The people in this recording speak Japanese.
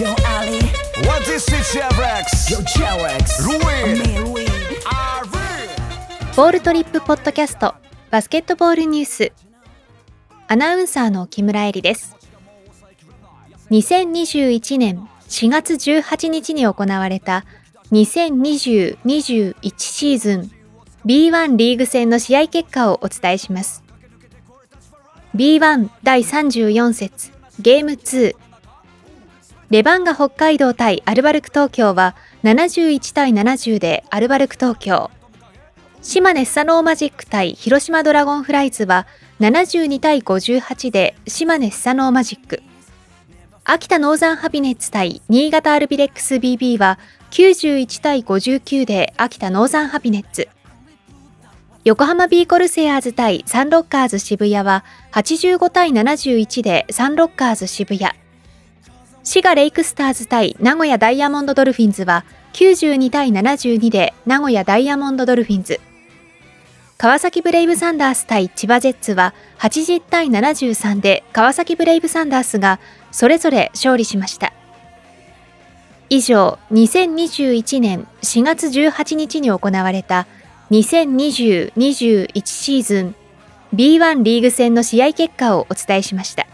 Yo Ali, What is it, Chevrex? yo Cherex, Ruin. me we? ボールトリップポッドキャストバスケットボールニュース。アナウンサーの木村恵里です。2021年4月18日に行われた2020-21シーズン B1 リーグ戦の試合結果をお伝えします。B1 第34節ゲーム2レバンガ北海道対アルバルク東京は71対70でアルバルク東京島根スサノーマジック対広島ドラゴンフライズは72対58で島根スサノーマジック。秋田ノーザンハビネッツ対新潟アルビレックス BB は91対59で秋田ノーザンハビネッツ。横浜ビーコルセアーズ対サンロッカーズ渋谷は85対71でサンロッカーズ渋谷。滋賀レイクスターズ対名古屋ダイヤモンドドルフィンズは92対72で名古屋ダイヤモンドドルフィンズ。川崎ブレイブサンダース対千葉ジェッツは80対73で川崎ブレイブサンダースがそれぞれ勝利しました。以上、2021年4月18日に行われた2020-21シーズン B1 リーグ戦の試合結果をお伝えしました。